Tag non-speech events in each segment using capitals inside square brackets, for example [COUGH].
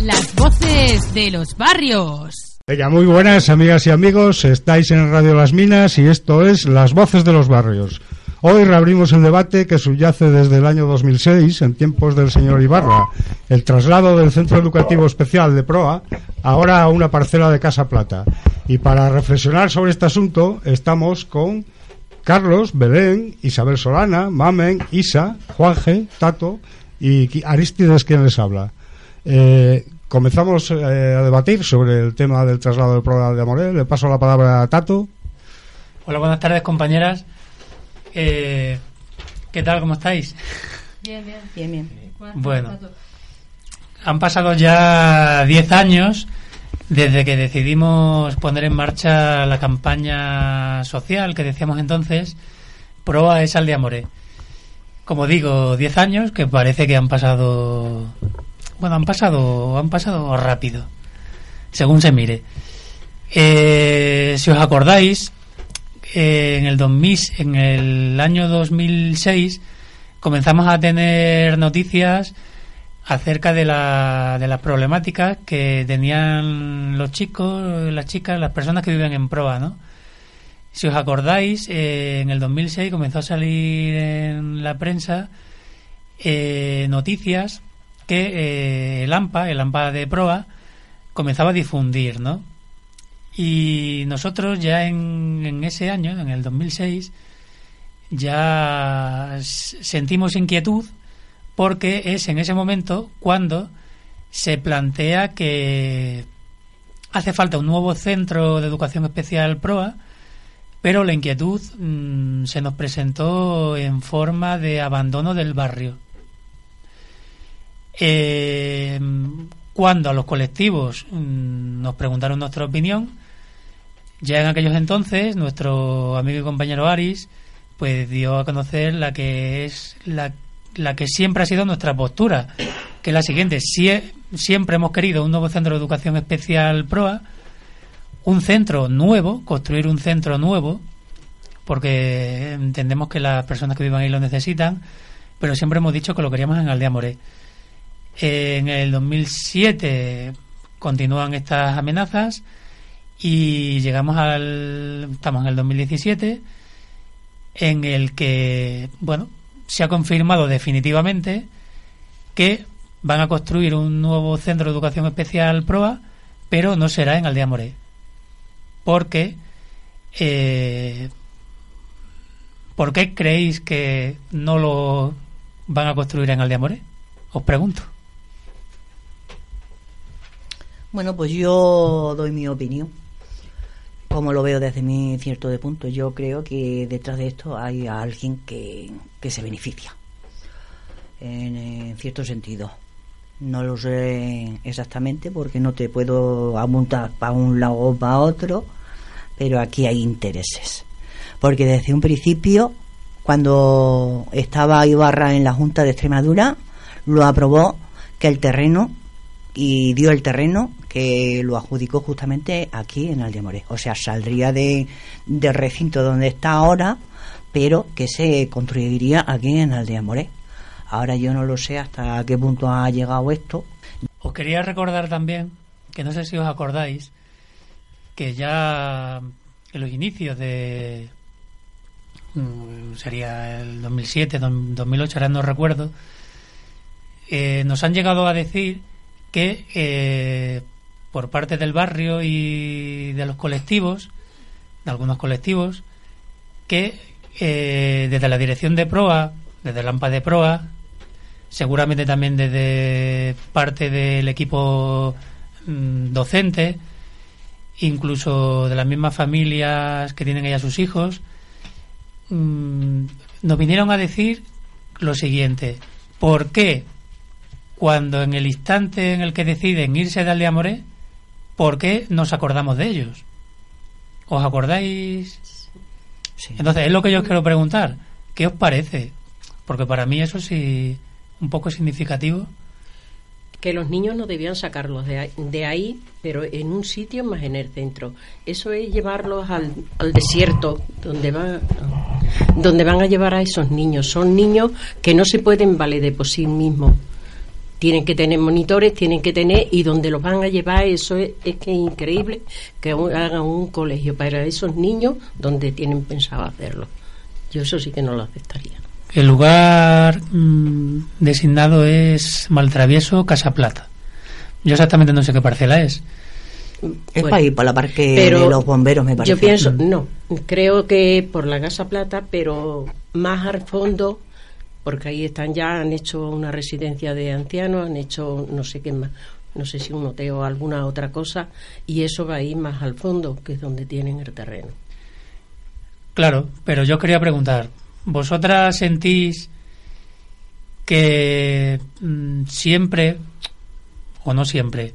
Las voces de los barrios. Venga, muy buenas amigas y amigos, estáis en Radio Las Minas y esto es Las Voces de los Barrios. Hoy reabrimos el debate que subyace desde el año 2006, en tiempos del señor Ibarra, el traslado del Centro Educativo Especial de Proa, ahora a una parcela de Casa Plata. Y para reflexionar sobre este asunto estamos con Carlos, Belén, Isabel Solana, Mamen, Isa, Juanje, Tato y Aristides quien les habla. Eh, comenzamos eh, a debatir sobre el tema del traslado del Proa de Amoré. Le paso la palabra a Tato. Hola, buenas tardes compañeras. Eh, ¿Qué tal? ¿Cómo estáis? Bien, bien. Bien, bien. Bueno, han pasado ya 10 años desde que decidimos poner en marcha la campaña social que decíamos entonces, Proa es Aldeamoré. Como digo, 10 años que parece que han pasado. Bueno, han pasado, han pasado rápido, según se mire. Eh, si os acordáis, eh, en el 2000, en el año 2006 comenzamos a tener noticias acerca de, la, de las problemáticas que tenían los chicos, las chicas, las personas que viven en proa, ¿no? Si os acordáis, eh, en el 2006 comenzó a salir en la prensa eh, noticias que el AMPA, el AMPA de proa, comenzaba a difundir, ¿no? Y nosotros ya en, ese año, en el 2006, ya sentimos inquietud porque es en ese momento cuando se plantea que hace falta un nuevo centro de educación especial PROA, pero la inquietud mm, se nos presentó en forma de abandono del barrio. Eh, cuando a los colectivos mm, nos preguntaron nuestra opinión, ya en aquellos entonces nuestro amigo y compañero Aris pues dio a conocer la que es la, que siempre ha sido nuestra postura, que es la siguiente, Sie- siempre hemos querido un nuevo centro de educación especial PROA, un centro nuevo, construir un centro nuevo, porque entendemos que las personas que vivan ahí lo necesitan, pero siempre hemos dicho que lo queríamos en Aldea Moré. En el 2007 continúan estas amenazas y llegamos al estamos en el 2017 en el que bueno se ha confirmado definitivamente que van a construir un nuevo centro de educación especial proa pero no será en Aldea Moré porque eh, ¿por qué creéis que no lo van a construir en Aldea Moré? os pregunto Bueno, pues yo doy mi opinión. Como lo veo desde mi cierto de punto, yo creo que detrás de esto hay alguien que, que se beneficia. En, eh, cierto sentido. No lo sé exactamente porque no te puedo apuntar para un lado o para otro, pero aquí hay intereses. Porque desde un principio, cuando estaba Ibarra en la Junta de Extremadura, lo aprobó que el terreno y dio el terreno que lo adjudicó justamente aquí en Aldeamoré. O sea, saldría de, del recinto donde está ahora, pero que se construiría aquí en Aldeamoré. Ahora yo no lo sé hasta qué punto ha llegado esto. Os quería recordar también, que no sé si os acordáis, que ya en los inicios de. mm, sería el 2007, dos- 2008, ahora no recuerdo, eh, nos han llegado a decir que eh, por parte del barrio y de los colectivos, de algunos colectivos, que eh, desde la dirección de PROA, desde la AMPA de PROA, seguramente también desde parte del equipo mm, docente incluso de las mismas familias que tienen ella sus hijos, mm, nos vinieron a decir lo siguiente, ¿por qué cuando en el instante en el que deciden irse de Aldeamoré, ¿por qué nos acordamos de ellos? ¿Os acordáis? Entonces, es lo que yo os quiero preguntar. ¿Qué os parece? Porque para mí eso sí, un poco significativo. Que los niños no debían sacarlos de ahí, de ahí, pero en un sitio más en el centro. Eso es llevarlos al, al desierto, donde van, donde van a llevar a esos niños. Son niños que no se pueden valer de por sí mismos tienen que tener monitores, tienen que tener, y donde los van a llevar, eso es, es que es increíble que hagan un colegio para esos niños donde tienen pensado hacerlo. Yo eso sí que no lo aceptaría. El lugar mm, designado es Maltravieso, Casa Plata. Yo exactamente no sé qué parcela es. Es Bueno, para ir por la parque pero de los bomberos, me parece. Yo pienso, no, creo que por la Casa Plata, pero más al fondo, porque ahí están ya, han hecho una residencia de ancianos, han hecho no sé qué más, no sé si un hotel o alguna otra cosa, y eso va a ir más al fondo, que es donde tienen el terreno. Claro, pero yo quería preguntar, ¿vosotras sentís que mm, siempre, o no siempre,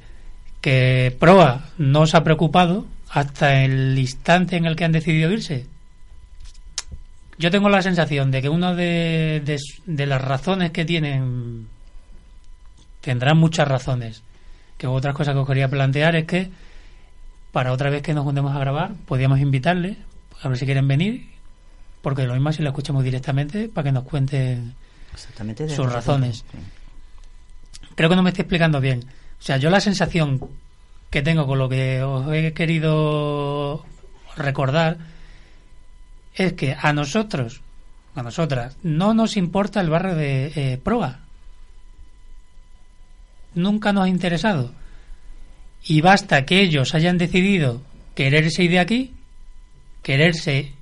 que Proa no os ha preocupado hasta el instante en el que han decidido irse? Yo tengo la sensación de que una de, de, de las razones que tienen, tendrán muchas razones, que otra cosa que os quería plantear es que para otra vez que nos juntemos a grabar, podíamos invitarles, a ver si quieren venir, porque lo mismo si lo escuchamos directamente para que nos cuenten Exactamente sus razones. creo que no me estoy explicando bien. O sea, yo la sensación que tengo con lo que os he querido recordar es que a nosotros, a nosotras, no nos importa el barrio de eh, Proa. Nunca nos ha interesado. Y basta que ellos hayan decidido quererse ir de aquí, quererse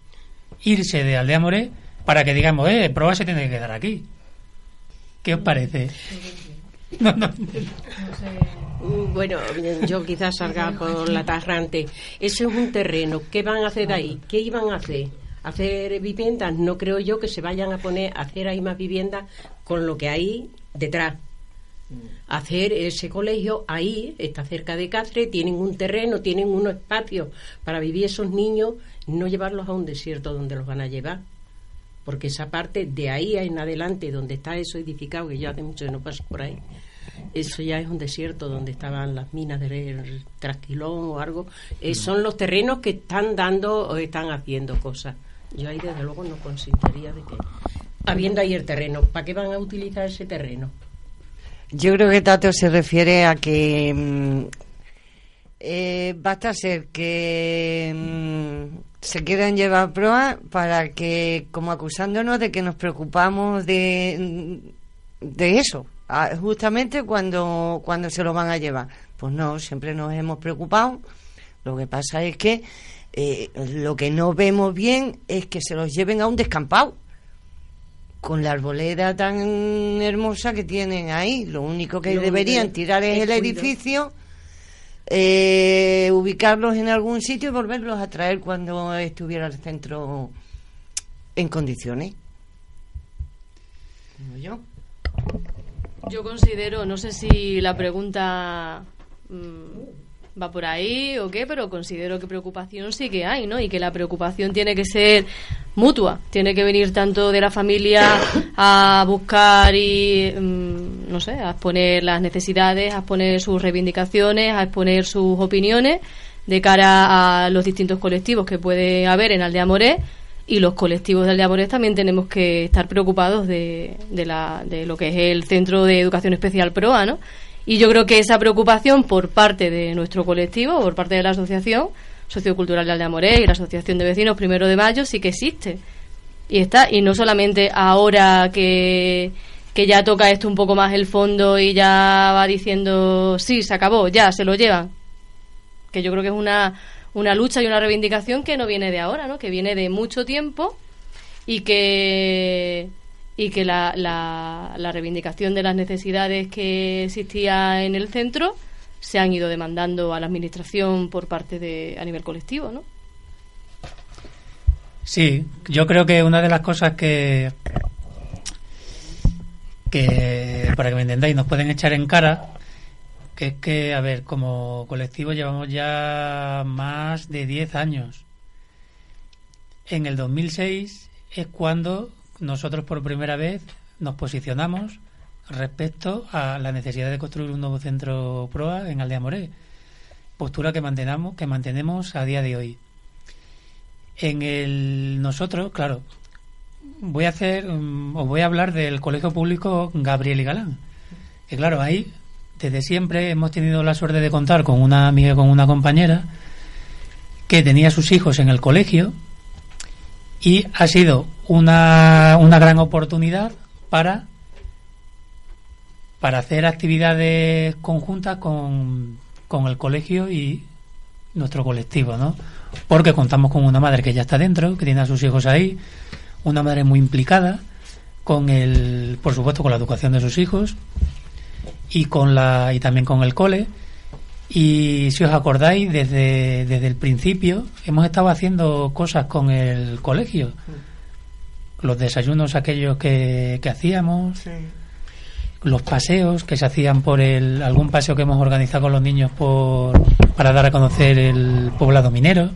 irse de Aldea Moré, para que digamos, eh, Proa se tiene que quedar aquí. ¿Qué os parece? Mm, Bueno, yo quizás salga por la tarrante. Ese es un terreno. ¿Qué van a hacer ahí? ¿Qué iban a hacer? ¿Hacer viviendas? No creo yo que se vayan a poner a hacer ahí más viviendas con lo que hay detrás. Hacer ese colegio ahí, está cerca de Cáceres, tienen un terreno, tienen unos espacios para vivir esos niños, no llevarlos a un desierto donde los van a llevar. Porque esa parte de ahí en adelante, donde está eso edificado, que yo hace mucho que no paso por ahí, eso ya es un desierto donde estaban las minas del Trasquilón o algo. Eh, son los terrenos que están dando o están haciendo cosas. Yo ahí desde luego no consentiría de que, habiendo ahí el terreno, ¿para qué van a utilizar ese terreno? Yo creo que Tato se refiere a que mm, eh, basta ser que mm, se quieran llevar proa para que, como acusándonos de que nos preocupamos de, mm, de eso, justamente cuando, cuando se lo van a llevar. Pues no, siempre nos hemos preocupado. Lo que pasa es que eh, lo que no vemos bien es que se los lleven a un descampado con la arboleda tan hermosa que tienen ahí. Lo único que Lo deberían de- tirar es el el cuido. edificio, eh, ubicarlos en algún sitio y volverlos a traer cuando estuviera el centro en condiciones. Digo yo. Yo considero, no sé si la pregunta mm, va por ahí o qué, pero considero que preocupación sí que hay, ¿no? Y que la preocupación tiene que ser mutua, tiene que venir tanto de la familia a buscar y, mm, no sé, a exponer las necesidades, a exponer sus reivindicaciones, a exponer sus opiniones de cara a los distintos colectivos que puede haber en Aldea Moré y los colectivos de Aldea Morés también tenemos que estar preocupados de, de, la, de lo que es el Centro de Educación Especial PROA, ¿no? Y yo creo que esa preocupación por parte de nuestro colectivo, por parte de la Asociación Sociocultural de Aldea Morés y la Asociación de Vecinos Primero de Mayo sí que existe. Y está, y no solamente ahora que, que ya toca esto un poco más el fondo y ya va diciendo, sí, se acabó, ya, se lo llevan. Que yo creo que es una, una lucha y una reivindicación que no viene de ahora, ¿no? Que viene de mucho tiempo y que y que la, la, la reivindicación de las necesidades que existía en el centro se han ido demandando a la administración por parte de a nivel colectivo, ¿no? Sí, yo creo que una de las cosas que que para que me entendáis nos pueden echar en cara que es que, a ver, como colectivo llevamos ya más de 10 años. En el 2006 es cuando nosotros por primera vez nos posicionamos respecto a la necesidad de construir un nuevo centro PROA en Aldea Moré, postura que mantenemos, que mantenemos a día de hoy. En el nosotros, claro, voy a hacer mm, os voy a hablar del Colegio Público Gabriel y Galán. Que claro, ahí desde siempre hemos tenido la suerte de contar con una amiga, con una compañera que tenía sus hijos en el colegio y ha sido una, una gran oportunidad para para hacer actividades conjuntas con, con el colegio y nuestro colectivo, ¿no? Porque contamos con una madre que ya está dentro, que tiene a sus hijos ahí, una madre muy implicada con el, por supuesto, con la educación de sus hijos y con la y también con el cole. Y si os acordáis, desde, desde el principio hemos estado haciendo cosas con el colegio. Los desayunos aquellos que, que hacíamos, los paseos que se hacían por el algún paseo que hemos organizado con los niños por para dar a conocer el poblado minero.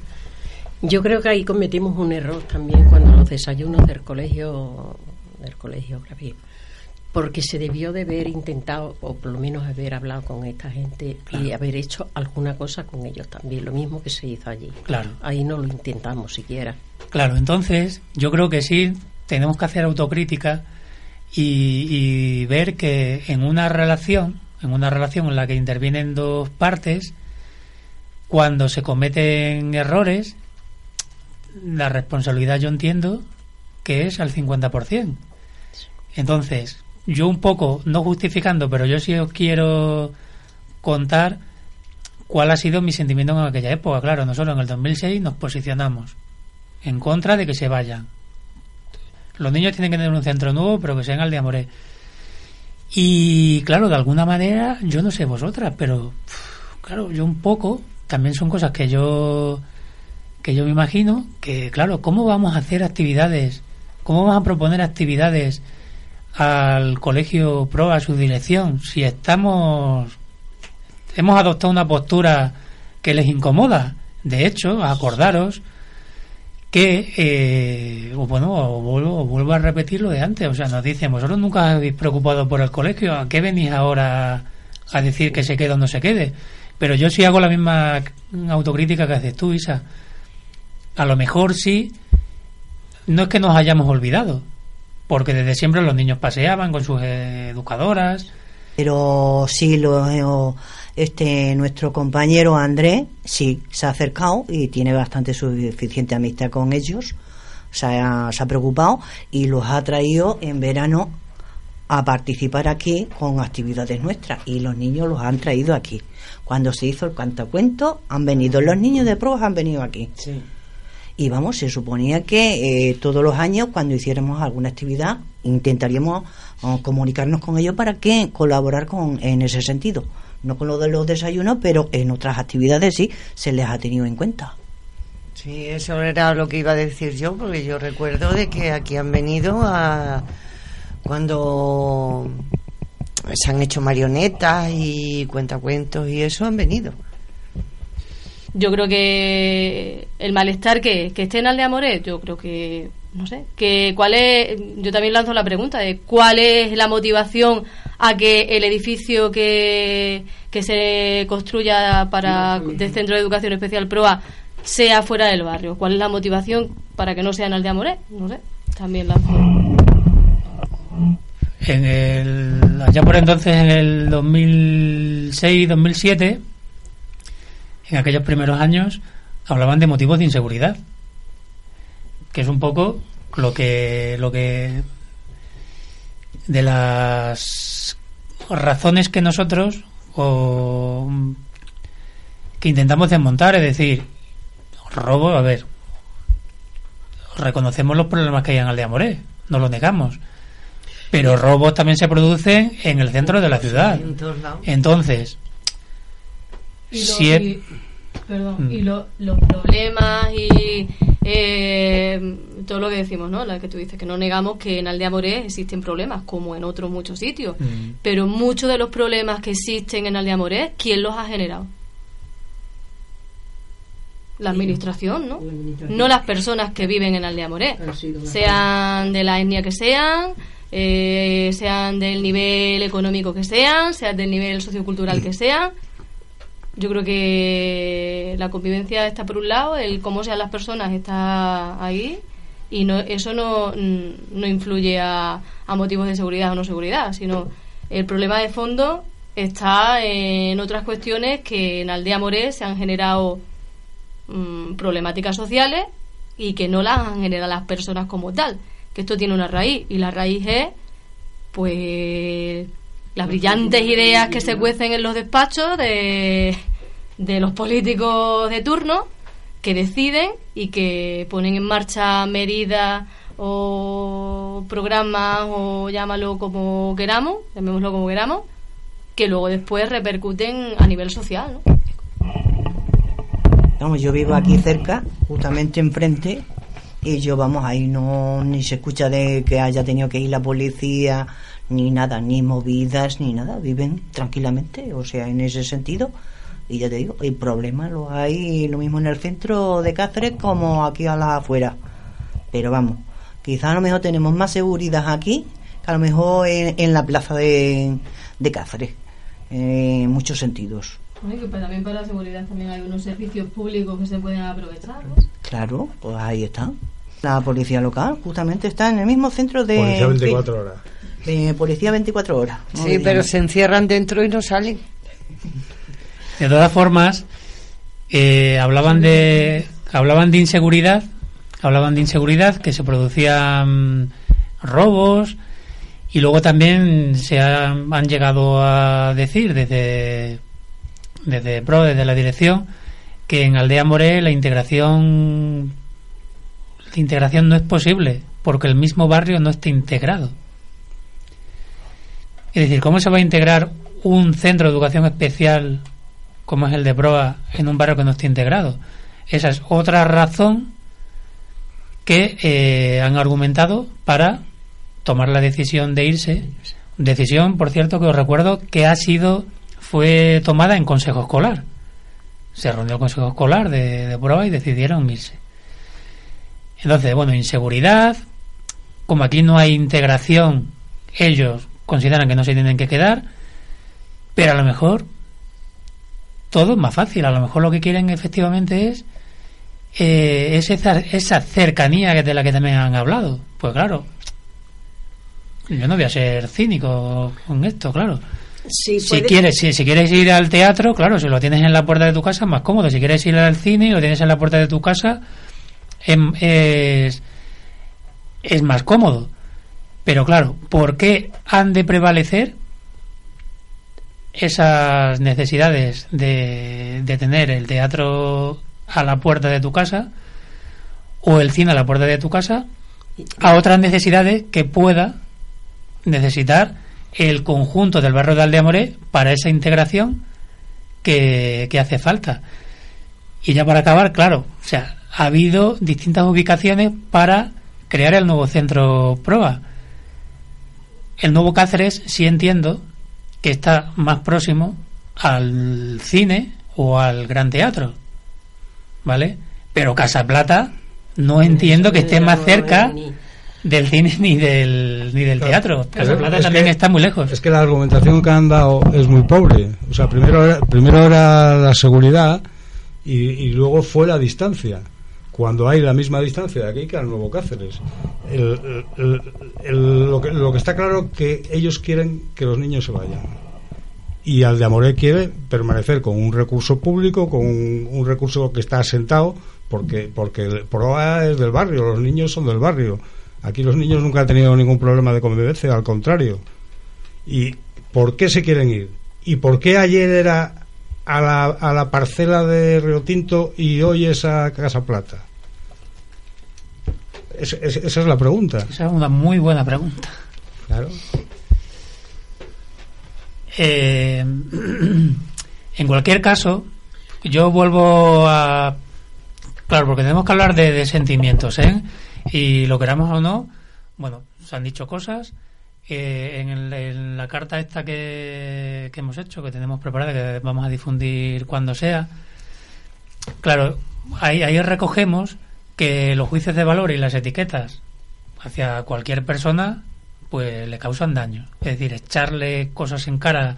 Yo creo que ahí cometimos un error también cuando los desayunos del colegio del colegio porque se debió de haber intentado o por lo menos haber hablado con esta gente y haber hecho alguna cosa con ellos también, lo mismo que se hizo allí. Claro. Ahí no lo intentamos siquiera. Claro, entonces yo creo que sí tenemos que hacer autocrítica y, y ver que en una relación, en una relación en la que intervienen dos partes, cuando se cometen errores, la responsabilidad yo entiendo que es al 50%. Entonces, yo un poco, no justificando, pero yo sí os quiero contar cuál ha sido mi sentimiento en aquella época. Claro, nosotros en el 2006 nos posicionamos en contra de que se vayan. Los niños tienen que tener un centro nuevo, pero que sea en Aldea Moré. Y claro, de alguna manera, yo no sé vosotras, pero claro, yo un poco, también son cosas que yo que yo me imagino que, claro, ¿cómo vamos a hacer actividades? ¿Cómo vamos a proponer actividades al colegio pro, a su dirección, si estamos hemos adoptado una postura que les incomoda? De hecho, acordaros que, eh, bueno, o vuelvo, vuelvo a repetir lo de antes, o sea, nos dicen, vosotros nunca habéis preocupado por el colegio, ¿a qué venís ahora a decir que se quede o no se quede? Pero yo sí hago la misma autocrítica que haces tú, Isa. A lo mejor sí, no es que nos hayamos olvidado, porque desde siempre los niños paseaban con sus educadoras. Pero sí, lo, este nuestro compañero Andrés sí se ha acercado y tiene bastante suficiente amistad con ellos. Se ha, se ha preocupado y los ha traído en verano a participar aquí con actividades nuestras y los niños los han traído aquí. Cuando se hizo el cantacuento han venido los niños de pruebas han venido aquí. Sí. Y vamos, se suponía que eh, todos los años, cuando hiciéramos alguna actividad, intentaríamos oh, comunicarnos con ellos para que colaborar con en ese sentido. No con lo de los desayunos, pero en otras actividades sí se les ha tenido en cuenta. Sí, eso era lo que iba a decir yo, porque yo recuerdo de que aquí han venido a cuando se han hecho marionetas y cuentacuentos y eso han venido. Yo creo que el malestar que, que esté en Aldea Moret, yo creo que, no sé, que cuál es, yo también lanzo la pregunta de cuál es la motivación a que el edificio que, que se construya para del Centro de Educación Especial PROA sea fuera del barrio. ¿Cuál es la motivación para que no sea en Aldea Moret? No sé, también lanzo. En el, allá por entonces, en el 2006-2007, en aquellos primeros años, hablaban de motivos de inseguridad, que es un poco lo que, lo que de las razones que nosotros o que intentamos desmontar, es decir, robo, a ver, reconocemos los problemas que hay en Aldea Moré, no lo negamos, pero robos también se producen en el centro de la ciudad. Entonces, Y, lo- Si es- y- perdón, Mm. y lo- los problemas y eh, todo lo que decimos, ¿no? La que tú dices, que no negamos que en Aldea Moré existen problemas, como en otros muchos sitios. Mm. Pero muchos de los problemas que existen en Aldea Moré, ¿quién los ha generado? La administración, ¿no? La administración. No las personas que viven en Aldea Moré. Han sido las Sean de la etnia que sean, eh, sean del nivel económico que sean, sean del nivel sociocultural que sean. Yo creo que la convivencia está por un lado, el cómo sean las personas está ahí y no, eso no, mm, no influye a, a motivos de seguridad o no seguridad, sino el problema de fondo está en otras cuestiones que en Aldea Moré se han generado mm, problemáticas sociales y que no las han generado las personas como tal. Que esto tiene una raíz y la raíz es, pues, las brillantes ideas que se cuecen en los despachos de, de los políticos de turno que deciden y que ponen en marcha medidas o programas o llámalo como queramos, llamémoslo como queramos, que luego después repercuten a nivel social, ¿no? Vamos, yo vivo aquí cerca, justamente enfrente, y yo, vamos, ahí no ni se escucha de que haya tenido que ir la policía, ni nada, ni movidas, ni nada. Viven tranquilamente, o sea, en ese sentido. Y ya te digo, el problema lo hay lo mismo en el centro de Cáceres como aquí a la afuera. Pero vamos, quizás a lo mejor tenemos más seguridad aquí que a lo mejor en, en la plaza de, de Cáceres, en muchos sentidos. Bueno, que también para la seguridad también hay unos servicios públicos que se pueden aprovechar, ¿no? Claro, pues ahí está. La policía local justamente está en el mismo centro de... Policía 24 horas. Policía 24 horas. Sí, pero se encierran dentro y no salen. De todas formas, eh, hablaban de hablaban de inseguridad, hablaban de inseguridad, que se producían robos y luego también se han, han llegado a decir desde desde pro, desde la dirección, que en Aldea Moré la integración la integración no es posible porque el mismo barrio no está integrado. Es decir, ¿cómo se va a integrar un centro de educación especial como es el de Proa en un barrio que no esté integrado? Esa es otra razón que eh, han argumentado para tomar la decisión de irse. Decisión, por cierto, que os recuerdo que ha sido fue tomada en consejo escolar. Se reunió el consejo escolar de, de Proa y decidieron irse. Entonces, bueno, inseguridad, como aquí no hay integración, ellos consideran que no se tienen que quedar, pero a lo mejor todo es más fácil. A lo mejor lo que quieren efectivamente es, eh, es esa, esa cercanía que de la que también han hablado. Pues claro, yo no voy a ser cínico con esto, claro. Sí, Si quieres, si, si quieres ir al teatro, claro, si lo tienes en la puerta de tu casa es más cómodo. Si quieres ir al cine y lo tienes en la puerta de tu casa, em- es, es más cómodo. Pero claro, ¿por qué han de prevalecer esas necesidades de, tener el teatro a la puerta de tu casa o el cine a la puerta de tu casa a otras necesidades que pueda necesitar el conjunto del barrio de Aldeamoré para esa integración que, que hace falta. Y ya para acabar, claro, o sea, ha habido distintas ubicaciones para crear el nuevo centro PROA. El nuevo Cáceres sí entiendo que está más próximo al cine o al gran teatro, ¿vale? Pero Casa Plata no entiendo que esté más cerca del cine ni del, ni del Claro. teatro. Casa Plata es también que- está muy lejos. Es que la argumentación que han dado es muy pobre. O sea, primero era, primero era la seguridad y, y luego fue la distancia. Cuando hay la misma distancia de aquí que al Nuevo Cáceres. Lo, que, está claro que ellos quieren que los niños se vayan. Y Aldeamoré quiere permanecer con un recurso público, con un, recurso que está asentado, porque, porque PROA es del barrio, los niños son del barrio. Aquí los niños nunca han tenido ningún problema de convivencia, al contrario. ¿Y por qué se quieren ir? ¿Y por qué ayer era a la, a la parcela de Río Tinto y hoy es a Casa Plata? Es- es- esa es la pregunta. Esa es una muy buena pregunta. Claro. Eh, [CLEARS THROAT] en cualquier caso, yo vuelvo a... Claro, porque tenemos que hablar de, de sentimientos, ¿eh? Y lo queramos o no, bueno, se han dicho cosas. Eh, en, el- en la carta esta que, que hemos hecho, que tenemos preparada, que vamos a difundir cuando sea, claro, ahí, ahí recogemos que los juicios de valor y las etiquetas hacia cualquier persona pues le causan daño. Es decir, echarle cosas en cara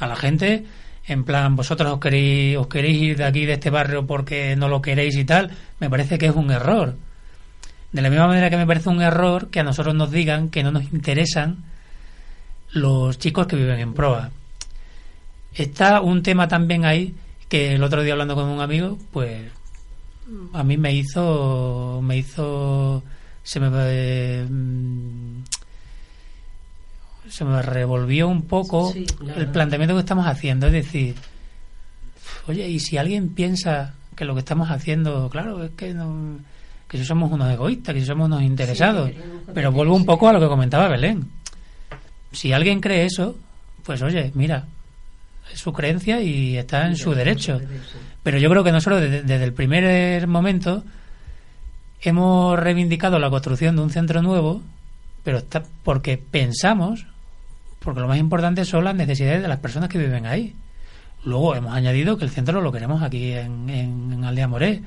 a la gente, en plan, vosotros os queréis, os queréis ir de aquí, de este barrio, porque no lo queréis y tal, me parece que es un error. De la misma manera que me parece un error que a nosotros nos digan que no nos interesan los chicos que viven en proa. Está un tema también ahí que el otro día hablando con un amigo, pues a mí me hizo me hizo se me eh, mm, se me revolvió un poco Sí, el planteamiento que estamos haciendo. Es decir oye y si alguien piensa que lo que estamos haciendo claro es que no, que si somos unos egoístas que si somos unos interesados. pero vuelvo un poco a lo que comentaba Belén. Si alguien cree eso pues oye mira es su creencia y está en su derecho pero yo creo que nosotros desde, desde el primer momento hemos reivindicado la construcción de un centro nuevo, pero está porque pensamos, porque lo más importante son las necesidades de las personas que viven ahí. Luego hemos añadido que el centro lo queremos aquí en Aldea Moré.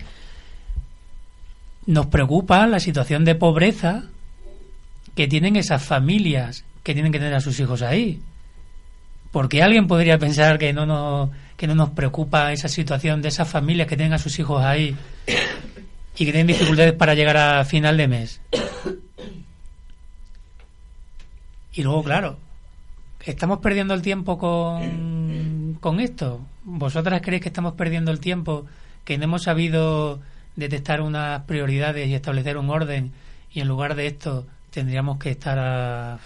Nos preocupa la situación de pobreza que tienen esas familias que tienen que tener a sus hijos ahí. Porque alguien podría [LAUGHS] pensar que no nos, que no nos preocupa esa situación de esas familias que tienen a sus hijos ahí y que tienen dificultades para llegar a final de mes. Y luego, claro, ¿estamos perdiendo el tiempo con, con esto? ¿Vosotras creéis que estamos perdiendo el tiempo, que no hemos sabido detectar unas prioridades y establecer un orden y en lugar de esto tendríamos que estar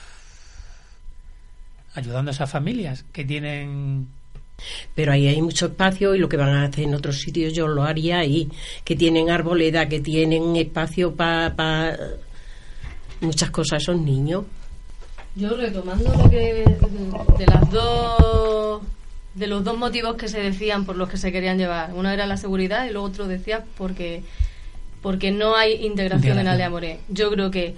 ayudando a esas familias que tienen Pero ahí hay mucho espacio y lo que van a hacer en otros sitios yo lo haría ahí, que tienen arboleda, que tienen espacio para muchas cosas esos niños. Yo retomando lo que de las dos de los dos motivos que se decían por los que se querían llevar, uno era la seguridad y luego otro decía porque porque no hay integración en. Aldea Moré. Yo creo que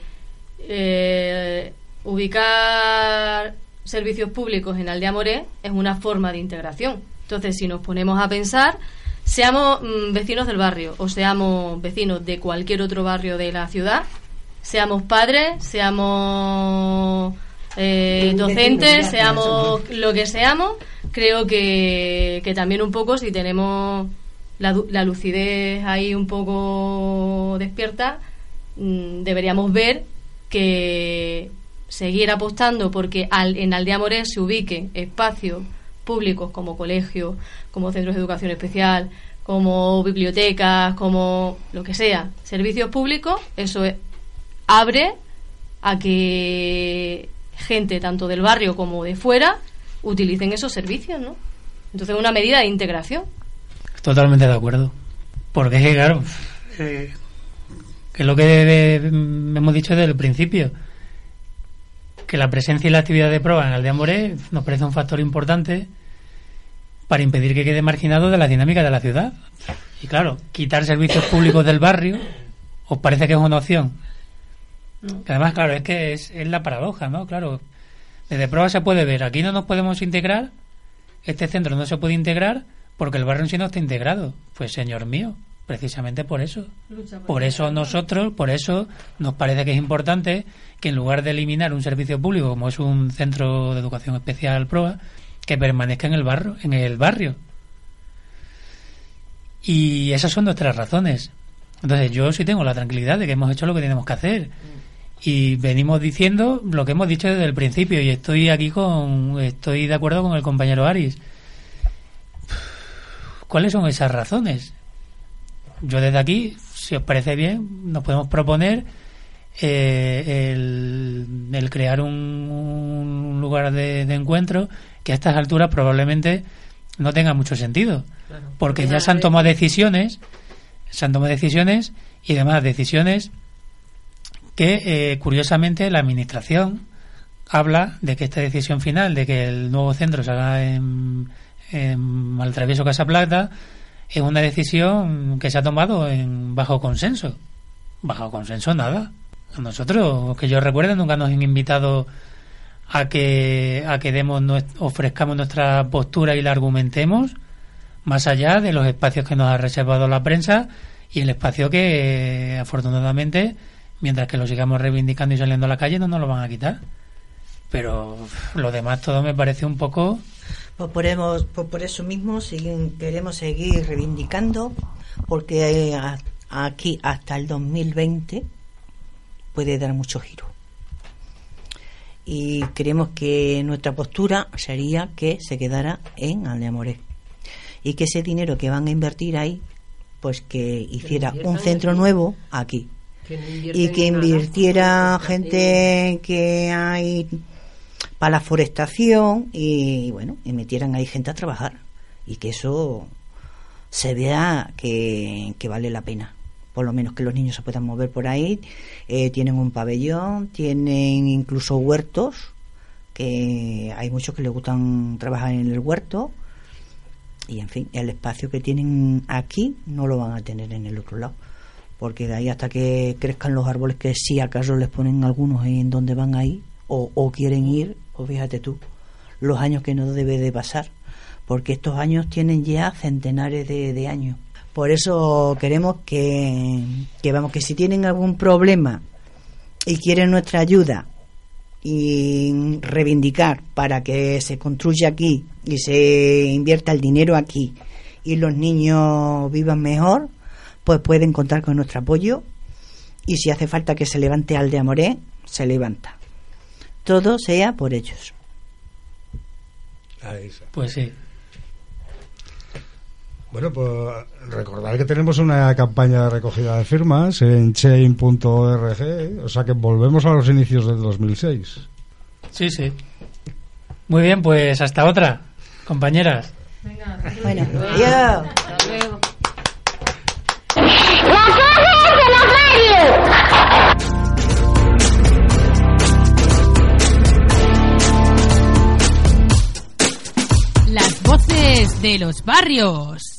eh, ubicar servicios públicos en Aldea Moré es una forma de integración. Entonces, si nos ponemos a pensar, seamos mm, vecinos del barrio o seamos vecinos de cualquier otro barrio de la ciudad, seamos padres, seamos eh, docentes, seamos lo que seamos, creo que, que también un poco si tenemos la lucidez ahí un poco despierta, mm, deberíamos ver que seguir apostando porque al, en Aldea Moré se ubique espacios públicos como colegios, como centros de educación especial, como bibliotecas, como lo que sea, servicios públicos, eso es- abre a que gente tanto del barrio como de fuera utilicen esos servicios, ¿no? Entonces una medida de integración. Totalmente de acuerdo. Porque es que, claro, eh, que es lo que hemos dicho desde el principio, que la presencia y la actividad de prueba en Aldea Moré nos parece un factor importante para impedir que quede marginado de la dinámica de la ciudad. Y claro, quitar servicios públicos del barrio, ¿os parece que es una opción? Que además, claro, es que es, es la paradoja, ¿no? Claro, desde prueba se puede ver, aquí no nos podemos integrar, este centro no se puede integrar porque el barrio en sí no está integrado. Pues señor mío, precisamente por eso. Por eso nosotros, por eso nos parece que es importante que en lugar de eliminar un servicio público como es un centro de educación especial PROA, que permanezca en el barrio, en el barrio. Y esas son nuestras razones. Entonces yo sí tengo la tranquilidad de que hemos hecho lo que tenemos que hacer. Y venimos diciendo lo que hemos dicho desde el principio y estoy aquí con estoy de acuerdo con el compañero Aris. ¿Cuáles son esas razones? Yo desde aquí, si os parece bien, nos podemos proponer eh, el, el crear un, un lugar de, de encuentro que a estas alturas probablemente no tenga mucho sentido. Porque ya se han tomado decisiones, se han tomado decisiones y además decisiones que eh, curiosamente la administración habla de que esta decisión final de que el nuevo centro se haga en, en Maltravieso Casa Plata es una decisión que se ha tomado en bajo consenso. Bajo consenso nada. A nosotros, que yo recuerde, nunca nos han invitado a que a que demos ofrezcamos nuestra postura y la argumentemos más allá de los espacios que nos ha reservado la prensa y el espacio que afortunadamente mientras que lo sigamos reivindicando y saliendo a la calle no nos lo van a quitar pero lo demás todo me parece un poco Pues pues por eso mismo siguen- queremos seguir reivindicando, porque eh, a- aquí hasta el 2020 puede dar mucho giro. Y creemos que nuestra postura sería que se quedara en Aldeamoré. Y que ese dinero que van a invertir ahí, pues que hiciera un centro aquí. nuevo aquí. Que Y que invirtiera gente que hay para la forestación y bueno, y metieran ahí gente a trabajar y que eso se vea que, que vale la pena. Por lo menos que los niños se puedan mover por ahí. Eh, tienen un pabellón, tienen incluso huertos, que hay muchos que les gustan trabajar en el huerto. Y en fin, el espacio que tienen aquí no lo van a tener en el otro lado. Porque de ahí hasta que crezcan los árboles, que si acaso les ponen algunos en donde van ahí, o, o quieren ir, pues fíjate tú, los años que no debe de pasar. Porque estos años tienen ya centenares de, años. Por eso queremos que, que, vamos, que si tienen algún problema y quieren nuestra ayuda y reivindicar para que se construya aquí y se invierta el dinero aquí y los niños vivan mejor, pues pueden contar con nuestro apoyo y si hace falta que se levante Aldea Moré, se levanta. Todo sea por ellos. Ahí está. pues sí Bueno, pues recordar que tenemos una campaña de recogida de firmas en chain.org, o sea que volvemos a los inicios del 2006. sí sí muy bien pues hasta otra compañeras Bueno, adiós. Voces de los barrios.